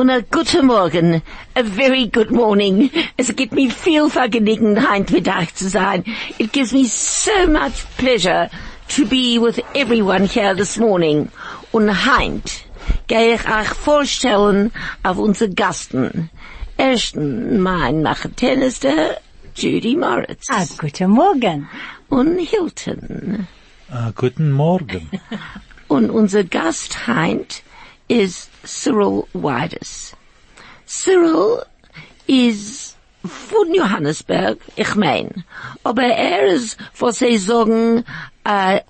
Und a guten Morgen, a very good morning. Es gibt mir viel Vergnügen, heint mit euch zu sein. It gives me so much pleasure to be with everyone here this morning. Und heint gehe ich euch vorstellen auf unsere Gasten. Ersten, mein Machetenister, Judy Moritz. Ah, guten Morgen. Und Hilton. Uh, guten Morgen. Und unser Gast heint is Cyril Wides. Cyril is von Johannesburg, ich mein. Aber er is, was sie sagen, a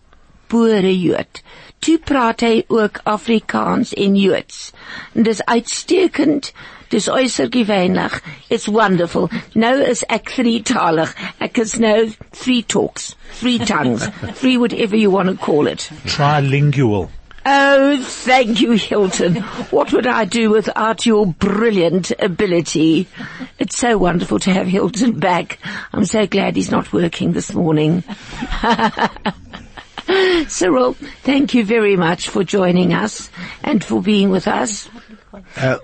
Boerenjood. Tu praat hy ook Afrikaans en Joods. En dis uitstekend, dis uitergewöhnlich, it's wonderful. Nou is ek drietalig. Ek is nou three talks, three tongues, three whatever you want to call it. Trilingual. Oh, thank you, Hilton. What would I do without your brilliant ability? It's so wonderful to have Hilton back. I'm so glad he's not working this morning. Cyril, thank you very much for joining us and for being with us. Uh,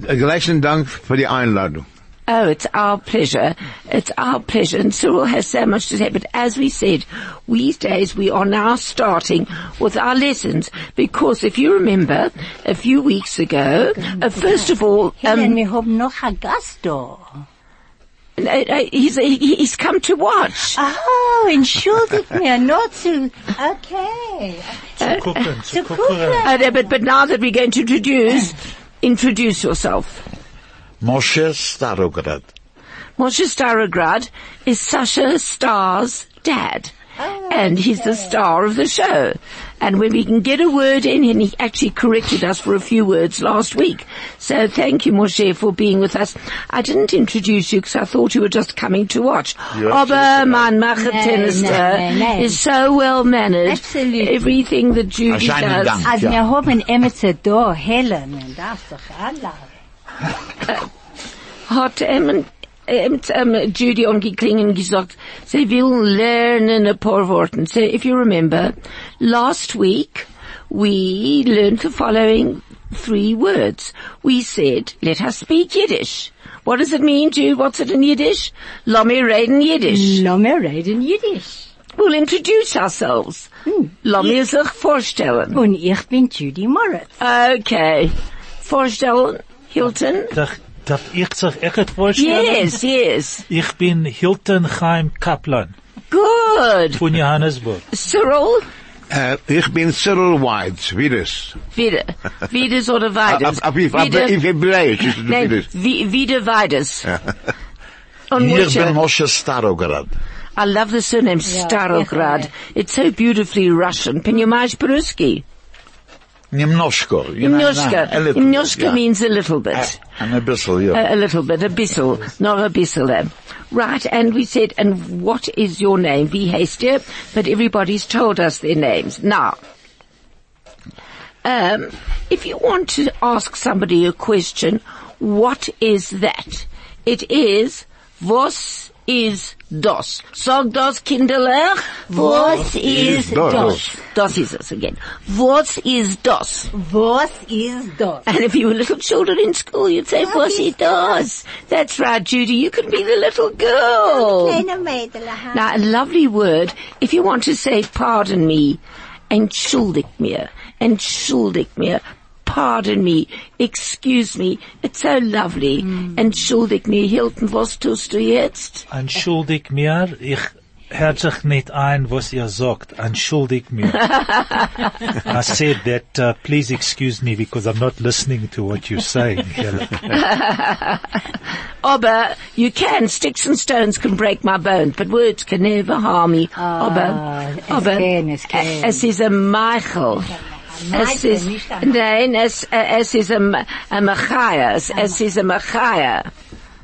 äh, gleichen Dank für die Einladung. Oh, it's our pleasure. It's our pleasure. And Cyril has so much to say. But as we said, these days we are now starting with our lessons because if you remember, a few weeks ago, uh, first of all, Helen, um, wir haben noch ein Gast da. uh, uh, he's, he's come to watch. Oh, entschuldigt mir, nur zu, okay. Zu gucken, zu Zu gucken. gucken. Uh, no, but, but now that we're going to introduce, introduce yourself. Moshe Starograd. Moshe Starograd is Sasha Star's dad. and he's the star of the show. And when we can get a word in, and he actually corrected us for a few words last week. So thank you, Moshe, for being with us. I didn't introduce you because I thought you were just coming to watch. Aber mein Machetenister nein, nein. is so well mannered. Absolutely. Everything that Judy Erscheinen does. Dank. Also Ja. Wir haben Emetze da, Helen, man darf doch anladen. hat ähm, ähm, Judy angeklingen gesagt, sie will lernen ein paar Worten. So if you remember, last week we learned the following three words. We said, let us speak Yiddish. What does it mean, Jude? What's it in Yiddish? Mir reden Yiddish. Mir reden Jiddisch. We'll introduce ourselves. Hmm. Lass mir sich vorstellen. Und ich bin Judy Moritz. Okay. Vorstellen, Hilton? Darf, darf ich sich echt vorstellen? Yes, yes. Ich bin Hilton Chaim Kaplan Good. von Johannesburg. Cyril? Äh, ich bin Cyril White, wie das? Wieder. Wieder oder Weides. Auf, auf, auf, Hebräisch ist es wieder Weides. Und Ich bin Moshe, Starograd. I love the surname Starograd. It's so beautifully Russian. Penyomash Peruski. Nimnoshko. you know, Imnoshka. a little bit, yeah. means a little bit. And a bissel, yeah. A, a little bit, a bissel, not a bissel. eh? Right, and we said, and what is your name? Heißt ihr? But everybody's told us their names. Now, um, if you want to ask somebody a question, what is that? It is, was is das? Sag das, Kinderler. Was is das? das? Das is es again. Was is das? Was ist das? And if you were little children in school, you'd say, was he does. That's right, Judy. You can be the little girl. Kleine Mädel, ha? Now, a lovely word. If you want to say, pardon me, entschuldig mir, entschuldig mir, pardon me, excuse me, it's so lovely. Entschuldig mir, Hilton, was tust du jetzt? Entschuldig mir, ich hört sich nicht ein, was ihr sagt. Entschuldig mir. I said that, uh, please excuse me because I'm not listening to what you're saying. Helen. Aber you can, sticks and stones can break my bones, but words can never harm me. aber, es aber, kann, es kann. es ist ein Michael. Es ist, nein, es, äh, es ist ein, ein Machaya. Es, es ist ein Machaya,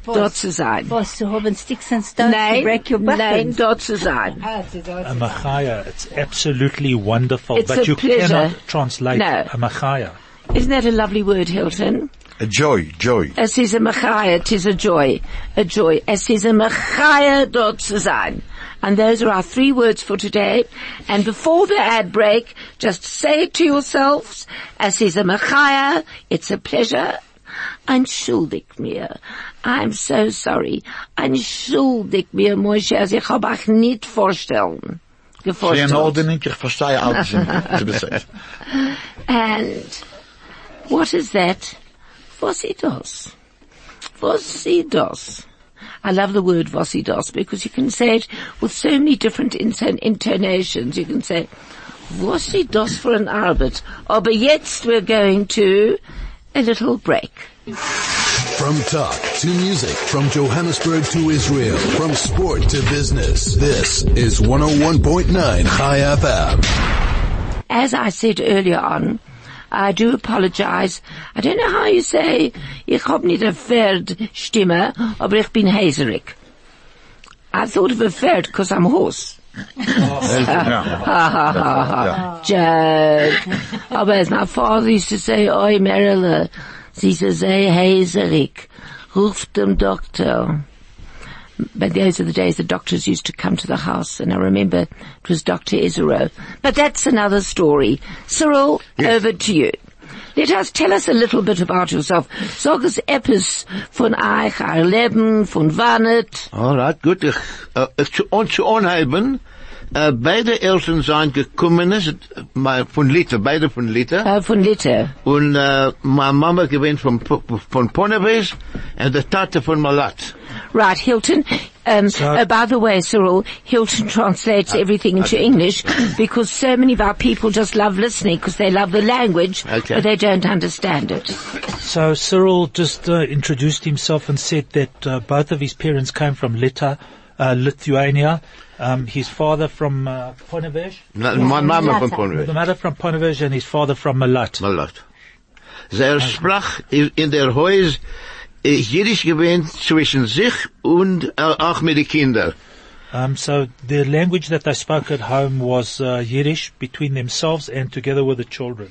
dort zu sein. Was, zu haben Sticks and Stones to Nein, break your bones? nein, dort zu sein. Ah, zu dort. A Machaya, it's absolutely wonderful, It's but you pleasure. cannot translate No. a Machaya. Isn't that a lovely word, Hilton? A joy, joy. Es ist a Machaya, it is a joy, a joy. Es ist a Machaya, dort zu sein. And those are our three words for today. And before the ad break, just say it to yourselves, as is a Machaya, it's a pleasure Entschuldig mir. I'm so sorry. Entschuldig mir, Moshe, also ich hab euch nicht vorstellen. Geen Gevorstellen. ordening, ik versta je alles. Ze bezet. And what is that? Vosidos. Vosidos. I love the word vosidos because you can say it with so many different intonations. You can say vosidos for an Arbeit. Aber jetzt oh, we're going to a little break. From talk to music, from Johannesburg to Israel, from sport to business. This is 101.9 Chai FM. As I said earlier on, I do apologize. I don't know how you say, ich hab nicht a Pferdstimme, aber ich bin häserig. I thought of a Pferd because I'm a horse. Ja. Joke. Aber as my father used to say, oi Merle, sie so sehr häserig. Ruft dem Doktor. But those are the days the doctors used to come to the house, and I remember it was Dr. Isero. But that's another story. Cyril, over to you. Let us tell us a little bit about yourself. Sag es etwas von euch, euer Leben, von wannet. Alright, gut. Ich, äh, eh, ich zu, zu anheben, äh, beide Eltern sind gekommen, ist, mal von Liter, beide von Liter. Äh, von Litte. Und, äh, meine Mama gewinnt von, Po- von Ponnewees und der Tate von Malat. Right, Hilton. Um, oh, by the way, Cyril, Hilton translates everything into English because so many of our people just love listening because they love the language, Okay. but they don't understand it. So Cyril just uh, introduced himself and said that uh, both of his parents came from Lita, uh, Lithuania. Um, his father from uh, Ponevej, Na, Meine Mama von the mother from Ponevej, and his father from Malat. Malat. Zij sprach in in der Haus äh, Jiddisch gewinnt zwischen sich und äh, auch mit den Kindern. Um, so the language that they spoke at home was uh, Yiddish between themselves and together with the children.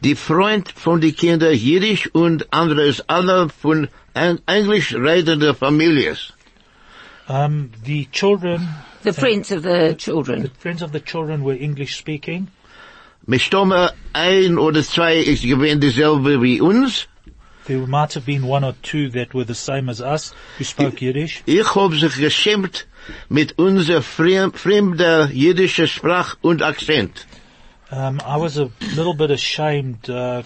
Die Freund von den Kindern Jiddisch und anderes alle von Eng- Englisch redende Families. Um, the children, The friends of the children. the friends of the children were English speaking. Mit Stomme ein oder zwei ist gewinnt dieselbe wie uns. There might have been one or two that were the same as us who spoke Yiddish. Ich hab sich geschämt mit unser fremder jiddischer Sprach und Akzent. Um, I was a little bit ashamed uh,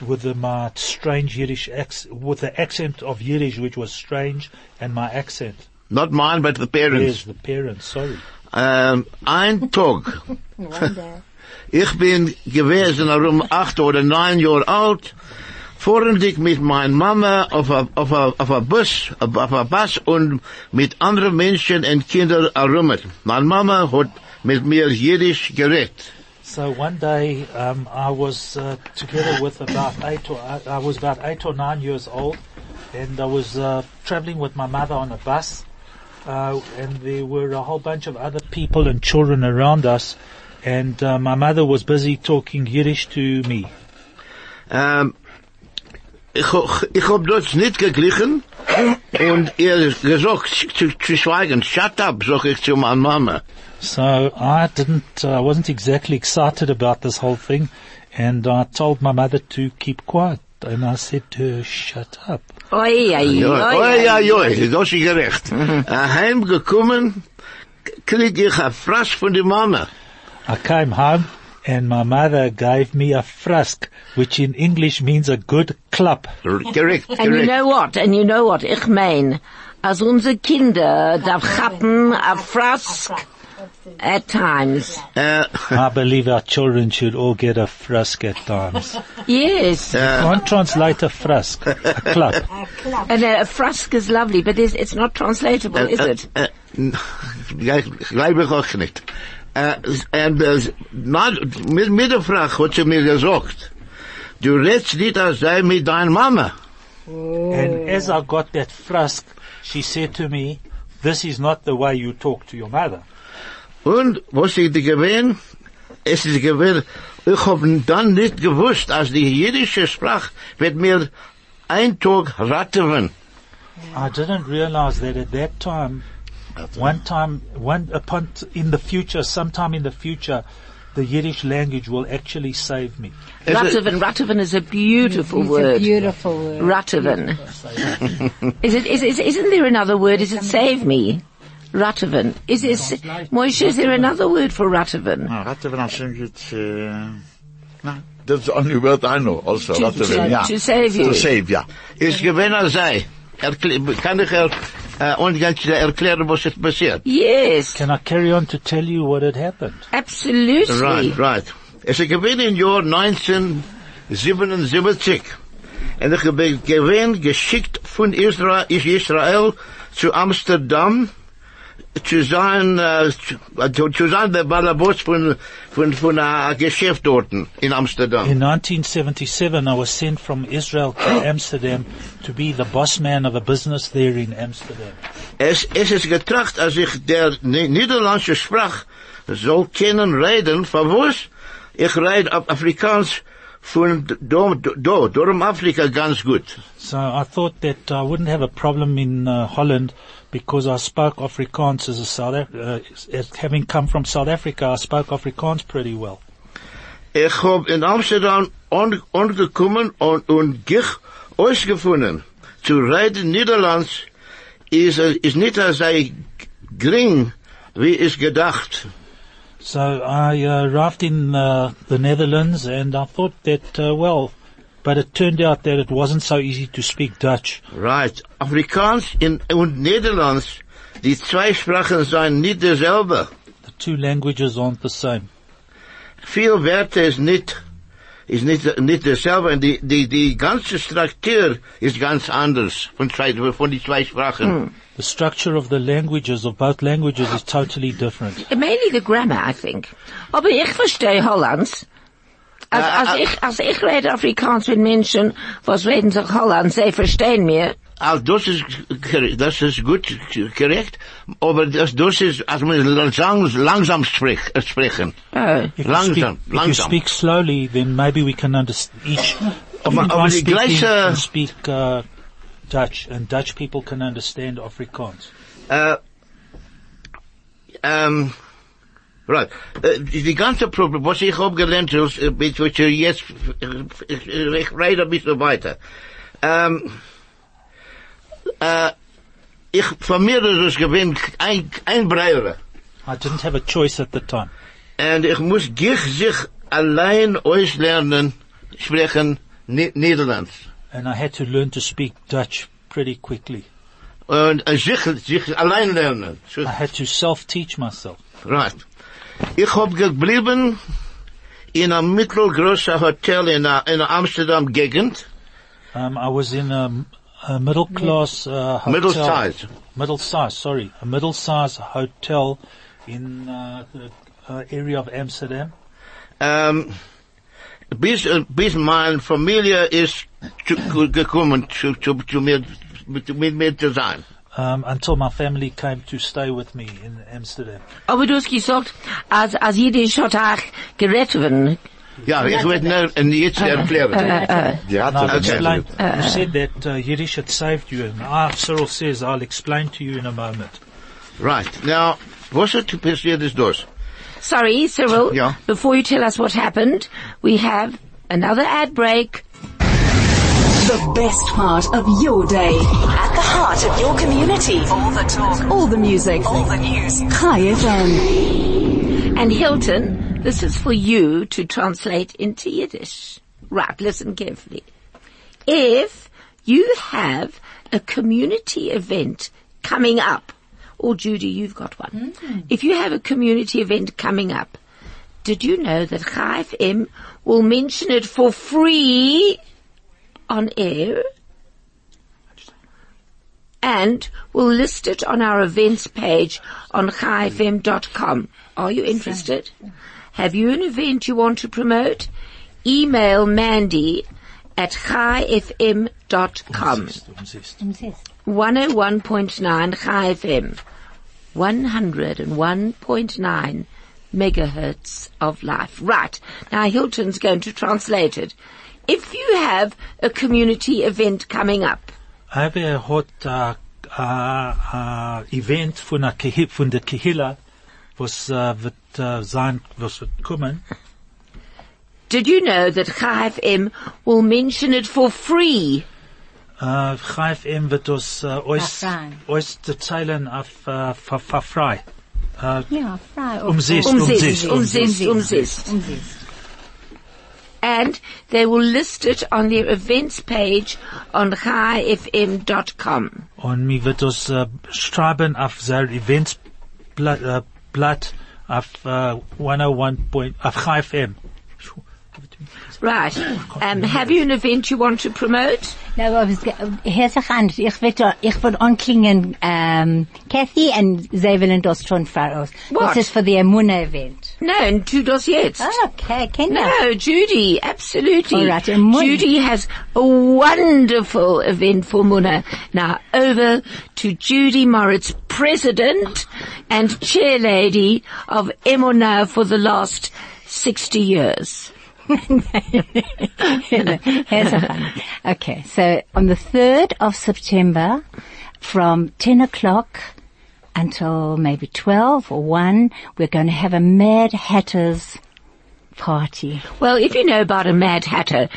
with the, my strange Yiddish accent, with the accent of Yiddish, which was strange, and my accent. Not mine, but the There's parents. the parents. Sorry. Ähm, ein Tag. One day. Ich bin gewesen um acht oder neun Jahre alt, fuhren ich mit meiner Mama auf a, auf a, auf a Bus, auf auf a Bus und mit anderen Menschen und Kindern herum. Meine Mama hat mit mir Jiddisch geredet. So one day, um, I was uh, together with about eight or I was about eight or nine years old, and I was uh, traveling with my mother on a bus, uh, and there were a whole bunch of other people and children around us, and uh, my mother was busy talking Yiddish to me. Ähm, ich, ich hab das nicht geglichen und ihr gesagt zu, zu schweigen. Shut up, sag ich zu meiner Mama. So I didn't, uh, I wasn't exactly excited about this whole thing, and I told my mother to keep quiet, and I said to her, "Shut up." Oi, oi, oi, Ja, oi. ja, ja, das ist gerecht. Mhm. Heimgekommen, krieg ich ein Fraß von der Mama. I came home and my mother gave me a frusk, which in English means a good club. Correct, And you know what? And you know what? Ich mein, als unsere Kinder da chappen a frask at times. Äh, I believe our children should all get a frusk at times. Yes. Uh, Can't translate a frusk, a club. And a, a frusk is lovely, but it's, it's not translatable, uh, is it? Glaube ich auch nicht. Äh, und, äh, na, mit, mit der Frage hat sie mir gesagt, du redest nicht als sei mit deiner Mama. Oh. And as I got that frusk, she said to me, this is not the way you talk to your mother. Und was ich dir gewinn, es ist gewinn, ich hab dann nicht gewusst, als die jiddische Sprache wird mir ein Tag raten. I didn't realize that at that time, one time, one upon, in the future, sometime in the future, the Yiddish language will actually save me. Is it- Ratavan. Ratavan is a beautiful It's a word. beautiful word. Ratavan. is it, is, is, isn't there another word? Is it save me? Ratavan. Is it, Moshe, is there another word for Ratavan? No, Ratteven, I think it's, uh, no, that's the only word I know also, To- Ratteven, to- yeah. to save you. To save, yeah. Ist gewinn als sei. Erkl- Kann ich und ganz erklären, was ist passiert? Yes. Can I carry on to tell you what had happened? Absolutely. Right, right. Es ist gewinn im Jahr 1977. Und ich bin gewinn geschickt von Israel, Israel zu Amsterdam zu sein, äh, zu, zu sein der Balabos von, von, von einem Geschäft dort in Amsterdam. In 1977, I was sent from Israel to Amsterdam to be the boss man of a business there in Amsterdam. Es, es ist getracht, als ich der Ni- niederländische Sprach soll kennen reden, von was? Ich rede auf Afrikaans von do, do, darum Afrika ganz gut. So I thought that I wouldn't have a problem in uh, Holland because I spoke Afrikaans as a South Af- uh, as having come from South Africa. I spoke Afrikaans pretty well. Ich hab in Amsterdam on, angekommen und, und gich ausgefunden, zu reden Niederlands ist, äh, ist nicht so gering, wie ich gedacht. So I uh, arrived in uh, the Netherlands and I thought that uh, well, but it turned out that it wasn't so easy to speak Dutch. Right. Afrikaans in, und Nederlands, die zwei Sprachen sind nicht dieselbe. The two languages aren't the same. viel Werte ist nicht, ist nicht, nicht dasselbe und die, die, die ganze Struktur ist ganz anders von zwei, von die zwei Sprachen. Hmm. The structure of the languages of both languages is totally different. Mainly the grammar, I think. Aber ich verstehe Hollands. Als, Äh, als, äh, ich, als ich rede Afrikaans mit Menschen, was reden sich Hollands, sie verstehen mir. Also das ist, korrekt, das ist gut, korrekt, aber das, das ist, als man langsam, langsam sprich, äh, sprechen. Oh. If Langsam, you speak, If you langsam. speak slowly, then maybe we can understand each. Aber- if aber I die speak, gleiche- can speak uh, Dutch, and Dutch people can understand Afrikaans. Äh, ähm, right. Äh, die ganze Problem, was ich hab gelernt, ist, mit was ich jetzt, ich, ich rede ein bisschen weiter. Ähm, äh, ich, von mir ist es gewinn, ein, ein Breire. I didn't have a choice at the time. Und ich muss gich sich allein auslernen, sprechen Niederlands. And I had to learn to speak Dutch pretty quickly. Und äh, sich, sich allein lernen. I had to self-teach myself. Right. Ich hab geblieben in einem mittelgroßen Hotel in a, in a Amsterdam Gegend, Um, I was in a, a middle class uh, hotel. middle size. Middle size, sorry. A middle size hotel in uh, the uh, area of Amsterdam. Ähm, bis, äh, bis meine Familie ist zu, gekommen zu, zu, zu mir, mit, mit mir zu sein. Um, until my family came to stay with me in Amsterdam. Aber du hast gesagt, als, als Jiddisch hat auch gerettet werden. Ja, ich werde nur jetzt erklären. Die And Ratteven, I'll explain. you said that uh, Yiddish had saved you, and ah, Cyril says I'll explain to you in a moment. Right. Now, was ist passiert ist das? Sorry, Cyril. Yeah. Before you tell us what happened, we have another ad break. The best part of your day. At the heart of your community. All the talk. All the music. All the news. Chai FM. And Hilton, this is for you to translate into Yiddish. Right, listen carefully. If you have a community event coming up, or Judy, you've got one. Mm. If you have a community event coming up, did you know that Chai FM will mention it for free on air? And we'll list it on our events page on chaifm.com. Are you interested? Have you an event you want to promote? Email Mandy at chaifm.com. 101.9 Chai FM. 101.9 megahertz of life. Right. Now Hilton's going to translate it. If you have a community event coming up, Habe hat uh, uh, uh, Event von, der Kehi- von der Kehila was uh, wird uh, sein, was wird kommen. Did you know that Chai FM will mention it for free? Uh, Chai FM wird uns uh, euch, Verfreien. euch erzählen auf uh, ver, verfrei. Uh, Ja, frei. Umsist, Umsist, umsist, umsist, umsist. Umsist. And they will list it on their events page on chaifm.com. Und mir wird uns uh, schreiben auf sein Eventsblatt uh, Blatt auf uh, 101 point, auf Chai FM. Right. Um, have you an event you want to promote? No, I was, hör sich an, ich will, ich will anklingen, um, Kathy and wollen das schon voraus. What? This is for the Emuna event. No, and two does yet. Okay, Kenya. No, Judy, absolutely. All right, and Mun- Judy has a wonderful event for Muna. Now over to Judy Moritz, President and Chair Lady of Emuna for the last 60 years. Here's a fun. Okay, so on the 3rd of September, from 10 o'clock until maybe 12 or 1, we're going to have a Mad Hatters party. Well, if you know about a Mad Hatter,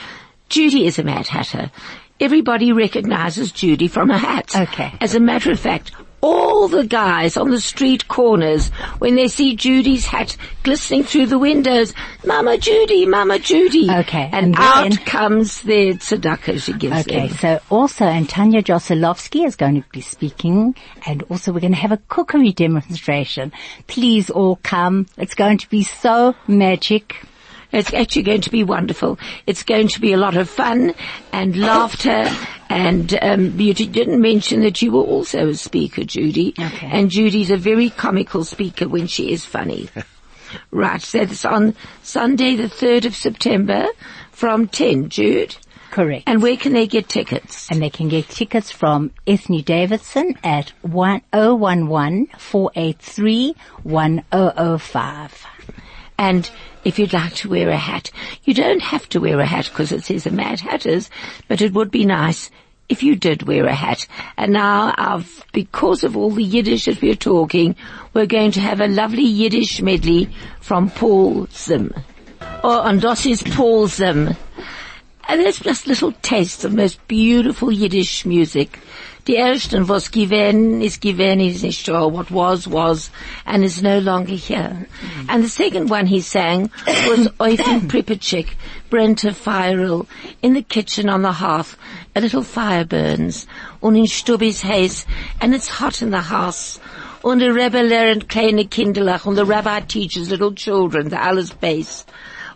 Judy is a Mad Hatter. Everybody recognizes Judy from her hat. Okay. As a matter of fact, all the guys on the street corners, when they see Judy's hat glistening through the windows, Mama Judy, Mama Judy. Okay, And, and out then- comes the tzedakah she gives Okay, them. so also, and Tanya is going to be speaking, and also we're going to have a cookery demonstration. Please all come. It's going to be so magic. It's actually going to be wonderful. It's going to be a lot of fun and laughter. And um, you didn't mention that you were also a speaker, Judy. Okay. And Judy's a very comical speaker when she is funny. right. So it's on Sunday, the third of September, from ten. Jude. Correct. And where can they get tickets? and they can get tickets from Ethne Davidson at 1011 483 1005. And if you'd like to wear a hat, you don't have to wear a hat because it says a Mad Hatters, but it would be nice if you did wear a hat. And now, I've, because of all the Yiddish that we're talking, we're going to have a lovely Yiddish medley from Paul Zim. Oh, and das is Paul Zim. And there's just little tastes of most beautiful Yiddish music. The ersten was given is given is nicht sure what was was and is no longer here. And the second one he sang was Eufen Pripachik, Brenta Firel, in the kitchen on the hearth. A little fire burns, und in Stubbi's heiß, and it's hot in the house. Und the Rebbe learned kleine Kinderlach, and the rabbi teaches little children, the alles base.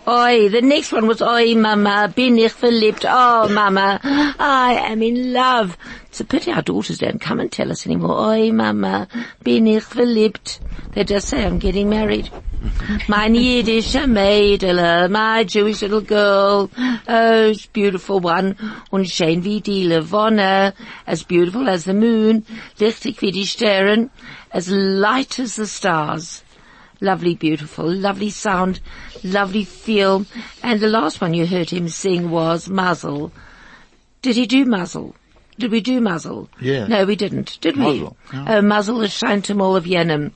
Oi, the next one was Oi Mama, bin ich verliebt. Oh Mama, I am in love. It's a pity our daughters don't come and tell us anymore. Oi Mama, bin ich verliebt. They just say I'm getting married. My Yiddish Mädel, my Jewish little girl, oh, beautiful one, und schön wie die Levonne, as beautiful as the moon, lichtig wie die Sterne, as light as the stars. Lovely, beautiful, lovely sound, lovely feel. And the last one you heard him sing was Muzzle. Did he do Muzzle? Did we do Muzzle? Yeah. No, we didn't, did we? Muzzle, yeah. Oh, Muzzle has shined to all of Yenim.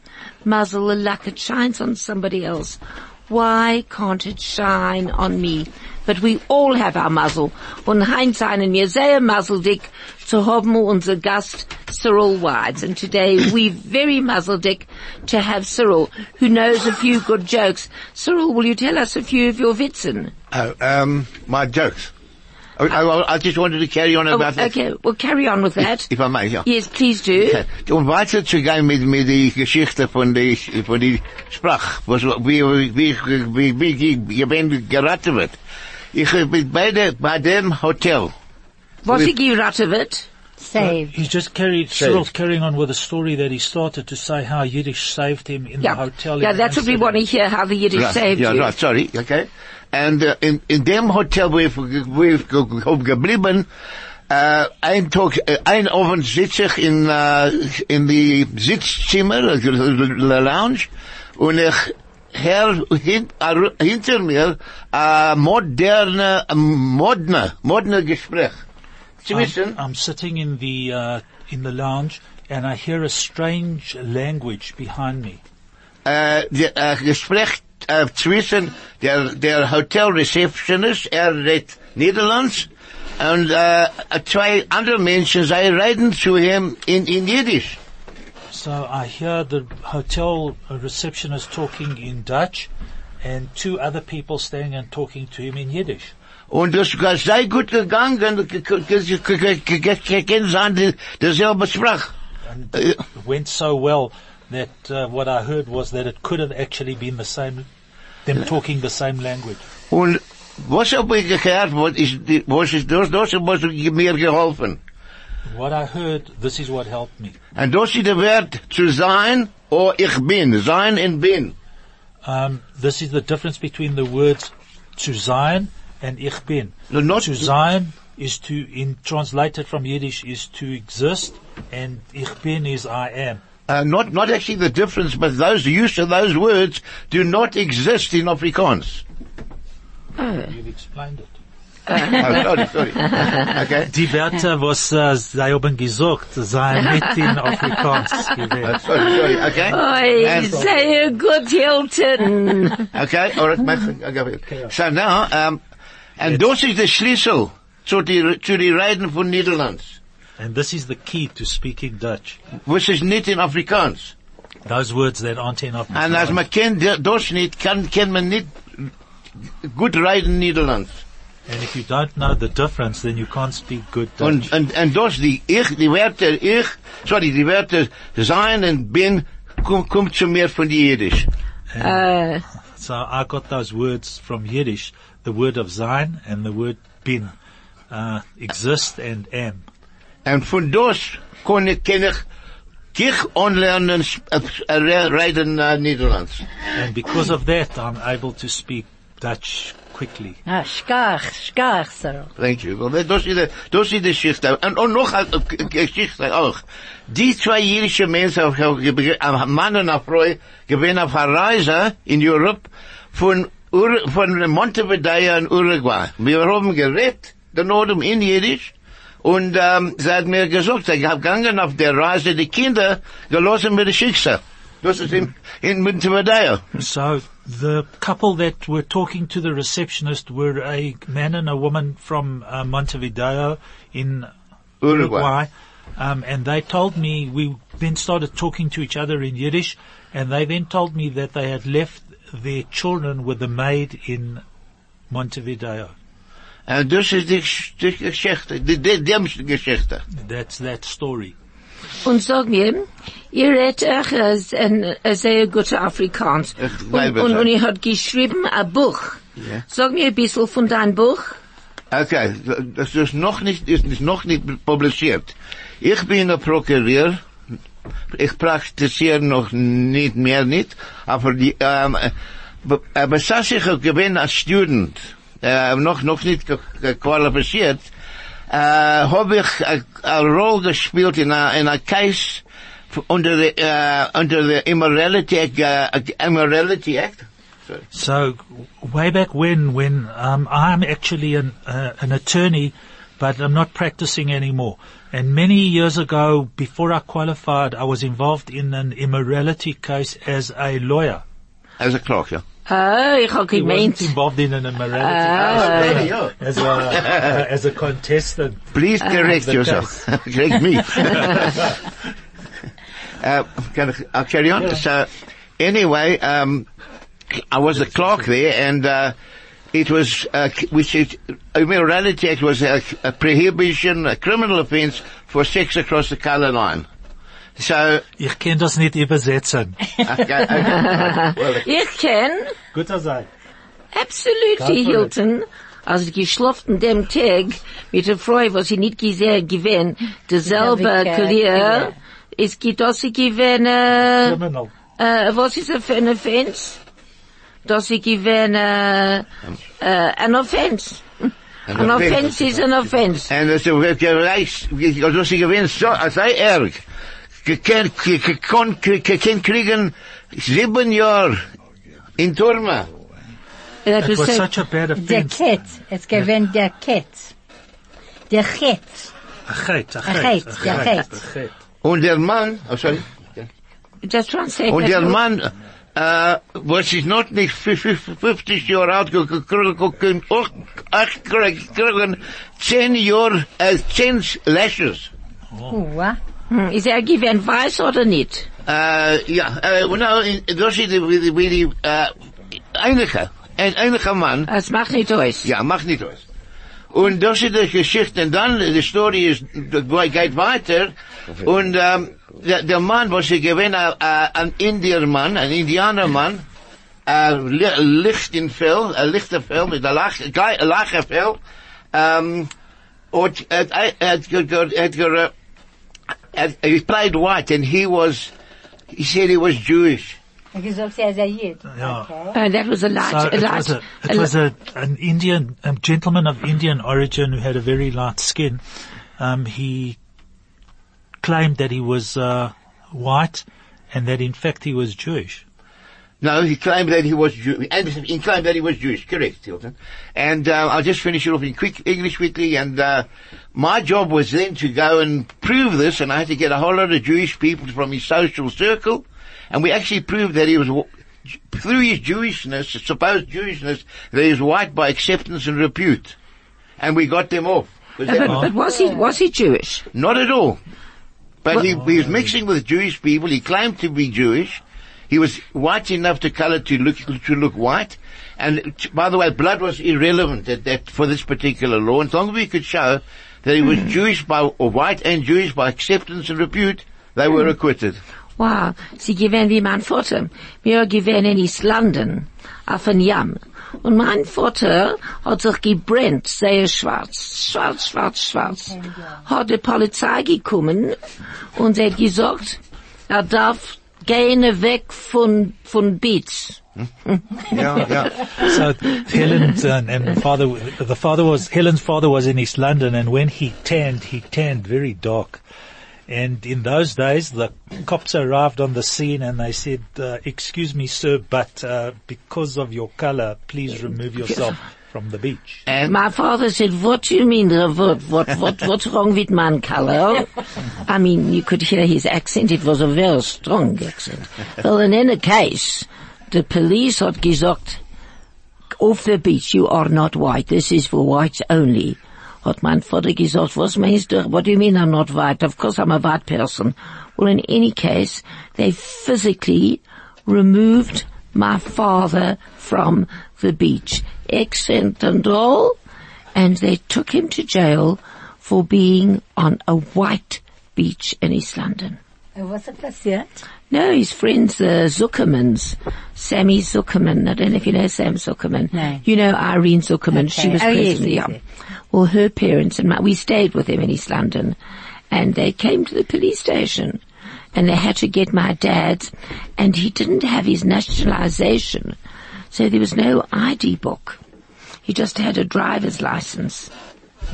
Muzzle, the luck, it shines on somebody else. Why can't it shine on me? But we all have our muzzle. Und Heinz einen mir sehr muzzledick zu haben unser Gast Cyril Wides. And today we very muzzledick to have Cyril, who knows a few good jokes. Cyril, will you tell us a few of your Witzen? Oh, um, my jokes. I, I, I just wanted to carry on Oh, about that. okay, well carry on with that. If I may, yeah. Yes, please do. Okay. Um weiter zu gehen mit, mit die Geschichte von die, von die Sprach, was, wie, wie, wie, wie, wie, wie, wie geraten wird. Ich bin bei der, bei dem Hotel. Was ich geraten wird? Saved. He's just carried, Cyril's carrying on with a story that he started to say how Yiddish saved him in Yeah, the hotel. yeah, in that's what we want to hear, how the Yiddish Right, saved ja, you. right, sorry, okay. And uh, in, in dem Hotel, wo ich, wo ich ge- ge- geblieben, äh, ein Tag, äh, ein Abend sitze ich in, äh, in die Sitzzimmer, also la Lounge, und ich höre hin, äh, hinter mir, äh, moderne, moderne, moderne Gespräch. Sie I'm, I'm sitting in the uh, in the lounge and I hear a strange language behind me. äh, der, äh, Gespräch äh, zwischen der, der Hotel Receptionist, er redet Niederlands, und äh, zwei andere Menschen, sie reden zu ihm in, in Jiddisch. So I hear the hotel receptionist talking in Dutch and two other people standing and talking to him in Yiddish. Und das ist sehr gut gegangen, können sein, derselbe Sprache. And it went so well that uh, what I heard was that it could have actually been the same, them talking the same language. Und was hab ich gehört, was ist, was ist das, das was mir geholfen. What I heard, this is what helped me. Und das ist der Wert zu sein, oder ich bin, sein und bin. Um, this is the difference between the words zu sein and ich bin. No, not- to sein is to, in translated from Yiddish, is to exist, and ich bin is I am. Uh, not, not actually the difference, but those, use of those words do not exist in Afrikaans. You've explained it. oh, sorry, sorry. Okay. Die Wörter, was uh, sie haben gesagt, seien nicht in Afrikaans gewesen. sorry, sorry, okay. Oi, And- sehr gut, Hilton. Okay, all right, my, okay. So now, um, and das ist der Schlüssel zu die, zu die Reden von Niederlands. And this is the key to speaking Dutch. Was is nicht in Afrikaans. Those words that aren't in Und als Afrikaans. man kennt der- das nicht, kann, kann man nicht gut reden Niederlands. And if you don't know the difference, then you can't speak good Dutch. And, und, und das, die ich, die Werte ich, sorry, die Werte sein und bin, kommt, kommt zu mir von die Jiddisch. Uh, So I got those words from Yiddish, the word of sein and the word bin, uh, exist and am. Und von das kann ich, kann ich dich anlernen, äh, äh, reden äh, And because of that, I'm able to speak Dutch quickly. Ah, schkach, schkach, Cyril. Thank you. Well, das ist die, das ist die Geschichte. Und, und noch eine Geschichte auch. Die zwei jüdische Menschen, ein Mann und eine Frau, gewinnen auf einer Reise in Europa von, Ur, von Montevideo in Uruguay. Wir haben geredet, den Norden in Jiddisch, und ähm, sie hat mir gesagt, ich habe gegangen auf der Reise die Kinder gelassen mit dem Schicksal. Das ist in, in Montevideo. So the couple that were talking to the receptionist were a man and a woman from uh, Montevideo in Uruguay. Uruguay. Um, and they told me, we then started talking to each other in Yiddish, and they then told me that they had left their children with the maid in Montevideo. And this is die, die Geschichte, die, die, die Geschichte. That's that story. und sag mir, ihr redet euch als ein, ein sehr guter Afrikaans. Ich Und, glaube und, so. und ihr habt geschrieben ein Buch. Ja. Sag mir ein bisschen von deinem Buch. Okay, das ist noch nicht, ist noch nicht publiziert. Ich bin ein Prokureur. Ich praktiziere noch nicht mehr nicht, aber die, ähm, be- aber als ich gewinn als Student, äh, noch, noch nicht qualifiziert, äh, habe ich eine Rolle gespielt in einer, Case äh, unter der Immorality, Act, äh, Immorality Act. So way back when, when um, I'm actually an uh, an attorney, but I'm not practicing anymore. And many years ago, before I qualified, I was involved in an immorality case as a lawyer. As a clerk, yeah. Oh, ich hab He gemeint. wasn't involved in an immorality Ah. case really, as a uh, as a contestant. Please correct the yourself. correct me. uh, can I, I'll carry on? So, anyway, um, I was a clerk there and, uh, it was, uh, which is, uh, immorality act was a, a prohibition, a criminal offense for sex across the color line. So, Ich kann das nicht übersetzen. okay, okay. well, Ich kenn Guter sei. absolut Hilton, als ich geschlafen dem Tag mit der Frau, was sie nicht gesehen gewinnt, derselbe Ja, wie, Klier, ja. es gibt das sie gewinnt, äh, eh, Criminal. äh, was ist das für ein Offense? Dass sie gewinnt, äh, äh, ein Offense. An offense is an offense. En dus we gereisd, als je gewinnt, zo, als hij erg. Je kan, je, je kon, je, je kan krijgen zeven jaar in Turma. That It was was so, such a bad Der offense. Ket. Es gewinnt der Ket. Der Ket. A chet, a A chet, chet, ja, chet. a chet. Und der Mann, oh sorry. just translate Und that der word. Mann, äh, was ist noch nicht 50 Jahre alt, können auch, auch kriegen 10 Jahre, äh, 10 Lashes. Oh, wow. Ist er gewesen weiß oder nicht? Äh, ja, äh, nou, in- das ist die, wie, wie die, äh, einige, ein einiger Mann, Es macht nicht aus. ja, macht nicht aus. Und das ist die Geschichte, und dann, die Story ist, geht weiter, und, ähm, der, der Mann, was ich gewinne, äh, ein Indiermann, ein Indianermann, li- licht in Fell, ein lichter Fell, mit der Lach, gleich- lacher Fell, ähm, und, er, he played white, and he was, he said he was Jewish. Gesagt, er sei Jid. Ja. Uh, that was a light, So a it light, was a, it a was a, an Indian, a gentleman of Indian origin who had a very light skin. Um, he claimed that he was, uh, white and that in fact he was Jewish. No, he claimed that he was Jewish. And he claimed that he was Jewish. Correct, Hilton. And uh, I'll just finish it off in quick English quickly. And uh, my job was then to go and prove this, and I had to get a whole lot of Jewish people from his social circle, and we actually proved that he was through his Jewishness, supposed Jewishness, that he was white by acceptance and repute, and we got them off. They- but, but was he, was he Jewish? not at all. But he, he was mixing with Jewish people. He claimed to be Jewish. He was white enough to color to look to look white. And by the way, blood was irrelevant at that for this particular law. As long as we could show that he was hmm. Jewish by or white and Jewish by acceptance and repute, they were hmm. acquitted. Wow, sie gewähnen wie mein Vater. Wir gewähnen in East London, auf ein Jam. Und mein Vater hat sich gebrennt, sehr schwarz, schwarz, schwarz, schwarz. Hat die Polizei gekommen und sie hat gesagt, er darf gehen weg von, von Beats. Yeah, yeah. So Helen's uh, and father, the father was Helen's father was in East London, and when he tanned, he tanned very dark. And in those days, the cops arrived on the scene and they said, uh, "Excuse me, sir, but uh, because of your color, please remove yourself from the beach." And My father said, what do you mean, what, what, what, what's wrong with my color? I mean, you could hear his accent, it was a very strong accent. Well, in any case, the police had gesagt, off the beach, you are not white, this is for whites only. Hat mein Vater gesagt, was meinst du, what do you mean I'm not white? Of course I'm a white person. Well, in any case, they physically removed my father from the beach. Accent and all. And they took him to jail for being on a white beach in East London. Was ist passiert? No, his friends, the Zuckermans, Sammy Zuckerman. I don't know if you know Sam Zuckerman. No. You know Irene Zuckerman. She was Oh, president. yes, yeah. yes. Well, her parents and my, we stayed with them in East London, and they came to the police station, and they had to get my dad, and he didn't have his nationalization, so there was no ID book. He just had a driver's license.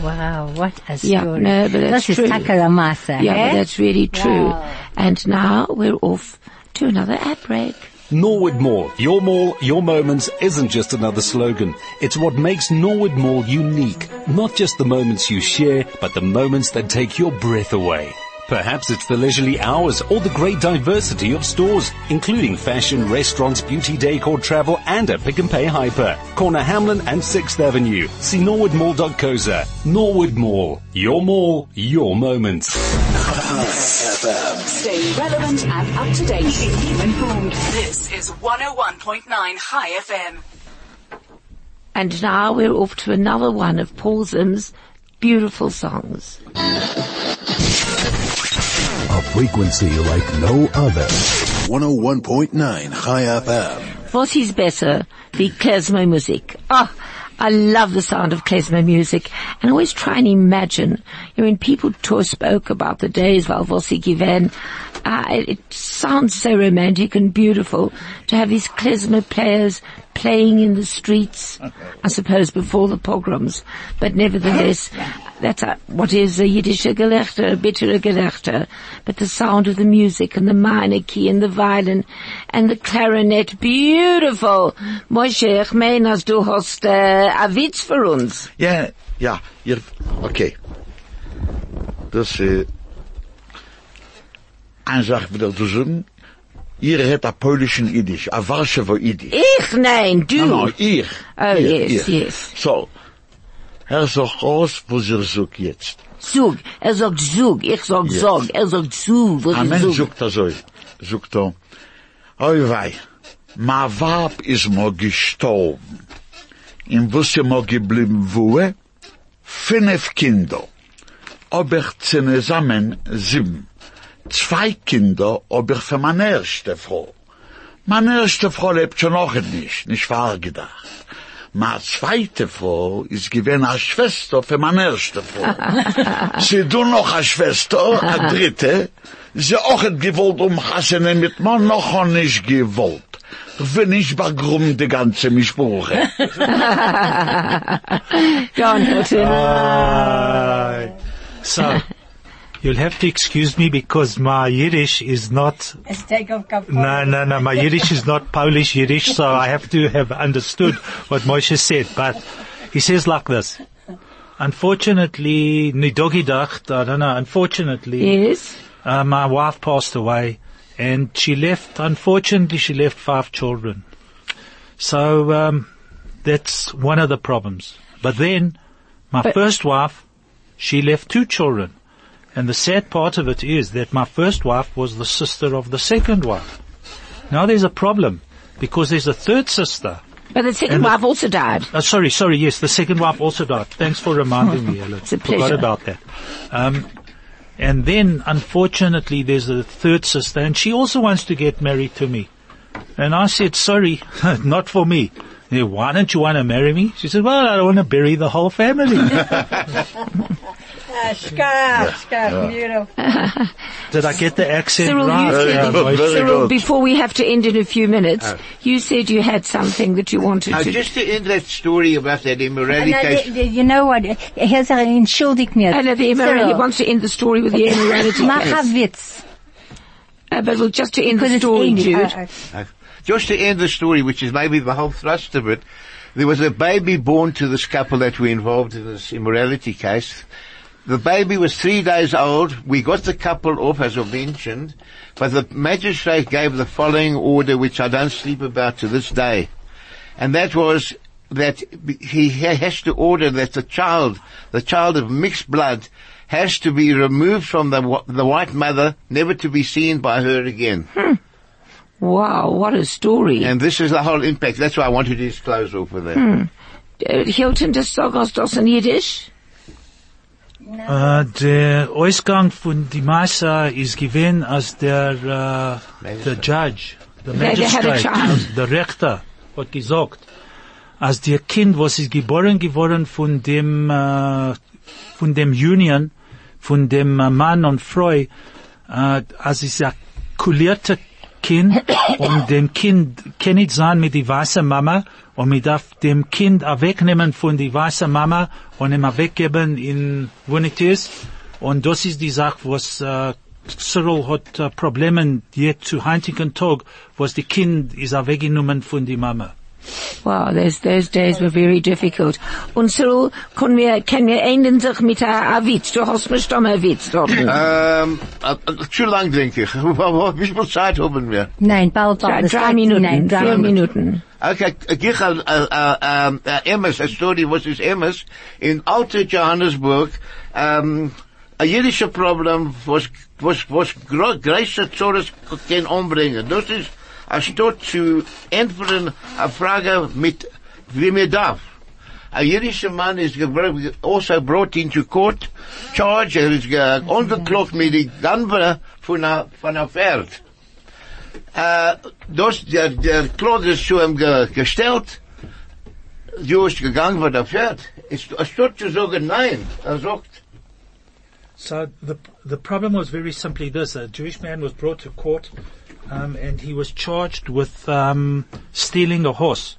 Wow, what a story. Yeah, no, but that's das true. Takaramasa, Yeah, eh? but that's really true. Wow. And now we're off to another ad break. Norwood Mall. Your mall, your moments isn't just another slogan. It's what makes Norwood Mall unique. Not just the moments you share, but the moments that take your breath away. Perhaps it's the leisurely hours or the great diversity of stores, including fashion, restaurants, beauty, decor, travel, and a pick and pay hyper. Corner Hamlin and 6th Avenue. See norwoodmall.coza. Norwood Mall. Your mall, your moments. Stay relevant and up to date. Keep you informed. This is 101.9 Chai FM. And now we're off to another one of Paul Zim's beautiful songs. A frequency like no other. 101.9 Chai FM. Was is besser wie Klezmer Oh, I love the sound of klezmer music and I always try and imagine, you know, when people to- spoke about the days while Vossi given, uh, it, it sounds so romantic and beautiful to have these klezmer players playing in the streets, I suppose before the pogroms, but nevertheless, that's a, what is a Yiddish Gelächter, a bittere Gelächter, but the sound of the music and the minor key and the violin and the clarinet, beautiful. Moshe, ich mein, du hast äh, a Witz für uns. Ja, ja, ihr, okay. Das, äh, eine Sache. Ihr hat a polischen Yiddish, a Warschewer Yiddish. Ich, nein, du. No, no, ich. Oh, ich, yes, ich. yes. So. Er sagt aus, wo sie sucht jetzt. Zug. Er sagt Zug. Ich sag Yes. Zog. Er sagt Zug. Ein ist Mensch Zug? sucht er so. Sucht er. Oi wei. Ma Wab is mo gestorben. In wusse mo geblieben woe? Fünf Kinder. Ob ich zusammen sieben. Zwei Kinder ob ich für meine erste Frau. Meine erste Frau lebt schon noch nicht, nicht wahr gedacht. Meine zweite Frau ist gewesen als Schwester für meine erste Frau. Sie du noch als Schwester, a dritte, sie auch hat gewollt umhassene mit mir noch nicht gewollt. Wenn ich bagrum die ganze Mischbuche. John Hilton. Uh, so, you'll have to excuse me because my Yiddish is not, no, no, no, my Yiddish is not Polish Yiddish, so I have to have understood what Moshe said. But he says like this. Unfortunately, Nidogidacht, I don't know, unfortunately, Yes. uh, my wife passed away and she left, unfortunately, she left five children. So, um, that's one of the problems. But then, my But- first wife, she left two children. And the sad part of it is that my first wife was the sister of the second wife. Now there's a problem because there's a third sister. But the second And the- wife also died. Uh, sorry, sorry, yes, the second wife also died. Thanks for reminding me, Ellen. It's a pleasure. Forgot about that. Um, and then, unfortunately, there's a third sister, and she also wants to get married to me. And I said, sorry, not for me. Yeah, Why don't you want to marry me? She said, well, I don't want to bury the whole family. Did I get the accent Cyril, right? said, Yeah, good, Moshe. very Cyril, good. before we have to end in a few minutes, you said you had something that you wanted Now, to... just to end that story about that immorality No, case. the- the- you know what? Here's a entschuldig mir. Oh, no, the immorality, he wants to end the story with the immorality Mach a case. Witz. Uh, but we'll just to end Because the story, ending. Jude. Uh, uh, Just to end the story, which is maybe the whole thrust of it, there was a baby born to this couple that were involved in this immorality case. The baby was three days old. We got the couple off, as I mentioned, but the magistrate gave the following order, which I don't sleep about to this day. And that was that he has to order that the child, the child of mixed blood, has to be removed from the, the white mother, never to be seen by her again. Wow, what a story. And this is the whole impact. That's why I wanted to disclose over there. Uh, Hilton, das sag uns das in Yiddish? Äh, der Ausgang von die Masse ist gewesen, als der, äh, der Judge, der Magistrate, child. der Richter hat gesagt, als der Kind, was ist geboren geworden von dem, äh, von dem Union, von dem äh, Mann und Frau, äh, als ist ja kulierte Kind und dem Kind kann nicht sein mit die weiße Mama und man darf dem Kind wegnehmen von die weiße Mama und auch weggeben in wo nicht ist. Und das ist die Sache, was äh, Cyril hat äh, Probleme jetzt zu heutigen Tag, was die Kind ist weggenommen von die Mama. Wow, those, those days were very difficult. Und Cyril, können wir, können wir enden sich mit a, a Witz? Du hast mich doch mal Witz dort. Ähm, äh, äh, zu lang, denke ich. Wie viel Zeit haben wir? Nein, bald, Drei, bald. Das drei Minuten, Nein, drei vier Minuten. Minuten. Okay, ich gehe an, äh, Emmes, a story, was ist Emmes? In alte Johannesburg, ähm, ein jüdischer Problem, was, was, was gro- größte Zores kann umbringen. Das ist, anstatt zu entweder eine Frage mit, wie mir darf. Ein jüdischer Mann ist also brought into court, charged, er ist ge- angeklagt mit die Ganbe von einer, von Pferd. Äh, das, der, der Klage ist zu ihm ge, gestellt. Du ist gegangen, wo der Pferd. Zu sagen, nein. Er sagt, So the the problem was very simply this: a Jewish man was brought to court, um, and he was charged with um, stealing a horse.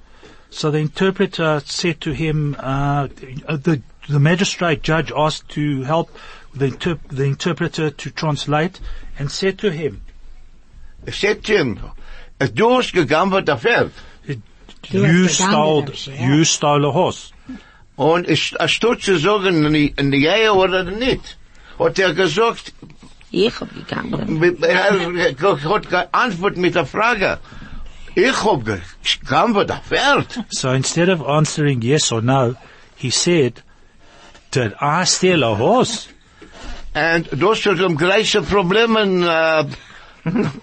So the interpreter said to him, uh, the the magistrate judge asked to help the inter- the interpreter to translate, and said to him, er sagt zu du ist gegangen, wo der Pferd. "You stole you stole a horse." Und es, es tut zu sagen, in die, in die Ehe oder nicht. Hat er gesagt, Ich hab gegangen. Mit- Er hat geantwortet mit der Frage. Ich hab geantwortet, Pferd. So instead of answering yes or no, he said, did I steal a horse? Und das hat ihm große Probleme, äh,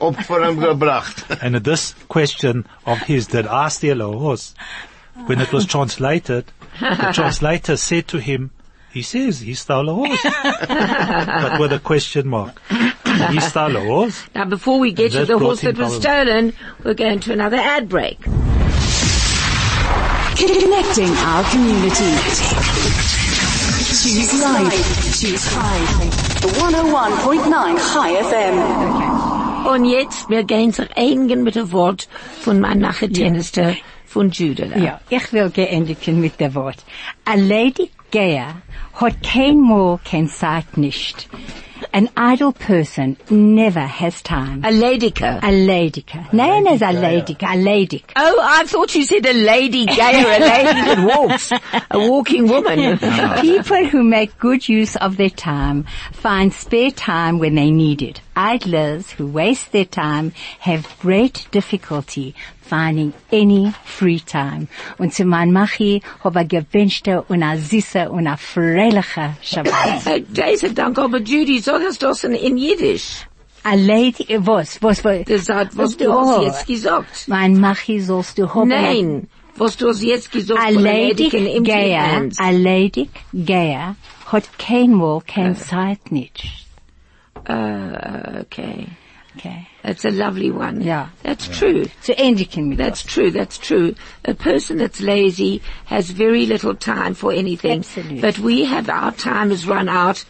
op voor hem gebracht. And this question of his, did I steal a horse? When it was translated, the translator said to him, he says he stole a horse. but with a question mark. He stole a horse. Now, before we get to the horse that was stolen, we're going to another ad break. Connecting our community. Choose life. Choose Chai. 101.9 Chai FM. Und jetzt, wir gehen sich einigen mit dem Wort von meinem Nachetennester von Judela. Ja, ich will geendigen mit dem Wort. A lady Geyer hat kein Mal kein Zeit nicht. An idle person never has time. A ladyka. A ladyka. Nein, es a ladyka, a ladyk. Oh, I thought you said a lady gayer, a lady that walks, a walking woman. People who make good use of their time find spare time when they need it. Idlers who waste their time have great difficulty finding any free time. Und zu mein Machi hab a gewünschte und a süße und a freiliche Shabbat. Jason, danke, aber Judy, sag es doch in, Jiddisch. A lady, was, was, was? Das hat, was du hast jetzt gesagt. Mein Machi sollst du haben. Nein, was du hast jetzt gesagt A von der lady Ladykin im Geyer, Hands. a lady Geyer hat kein Mal kein Zeit nicht. Uh, okay. Okay. That's a lovely one. Yeah. That's true. Zu endigen mit That's true, that's true. A person that's lazy has very little time for anything. Absolutely. But we have, our time has run out.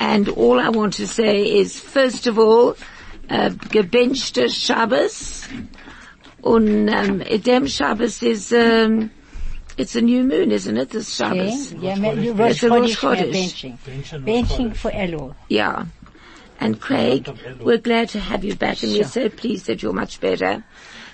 And all I want to say is, first of all, uh, gebenchte Shabbos. Und, um, dem Shabbos is, um, it's a new moon, isn't it? This Shabbos. Ja, ja, mit Rosh It's a Rosh Chodesh, Chodesh. Benching. Benching Benching for Elul. Yeah. And Craig, we're glad to have you back and we're so pleased that you're much better.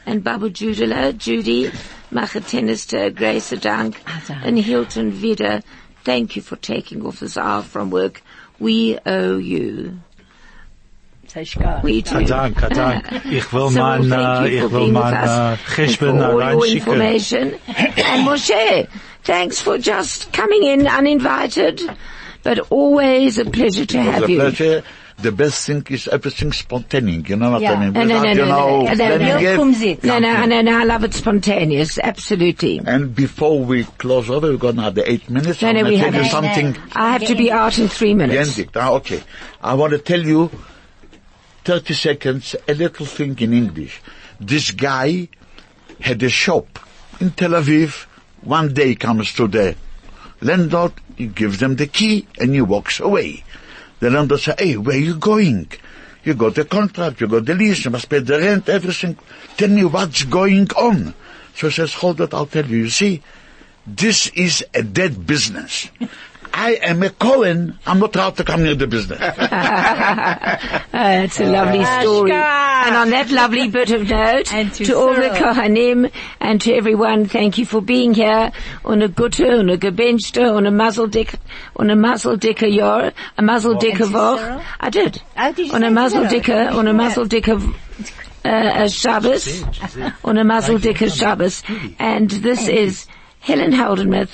And Babu Judela, Judy, Machetenister, Grace Dank, Also. and Hilton Vida, thank you for taking off this hour from work. We owe you. Zashkar. We do. Dank, dank. Ich will So mein, thank uh, you for ich will being with mein, us uh, and for all your reinschicken. information. and Moshe, thanks for just coming in uninvited, but always a pleasure to It was have a you. pleasure. The best thing is everything spontaneous. You know what Yeah. I mean? No, no, Without, no, you no, know, no, no, no. it. No, no, no, no, I love it spontaneous, absolutely. And before we close over, we've got another eight minutes. No, I'm no, we have- you No, no. something. I have to be out in three minutes. Ah, okay. I want to tell you 30 seconds, a little thing in English. This guy had a shop in Tel Aviv. One day comes to the landlord, he gives them the key and he walks away. The landlord says, hey, where you going? You got the contract, you got the lease, you must pay the rent, everything. Tell me what's going on. So he says, hold it, I'll tell you. You see, this is a dead business. I am a Cohen. I'm not allowed to come near the business. Uh, it's a lovely story. And on that lovely bit of note, And to to all the Kohanim and to everyone, thank you for being here. On a gute, on a gebenchte, on a muzzle dick, on a muzzle dicker Jahr, a muzzle dicker to Woch. Cyril? I did. Oh, did you Und a say muzzle Cyril? dicker, und a muzzle dicker, uh, a Shabbos, und a muzzle dicker Shabbos. And this is Helen Haldenmuth.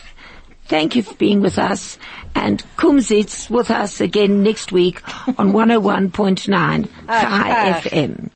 Thank you for being with us and Kumzits with us again next week on 101.9 Chai FM.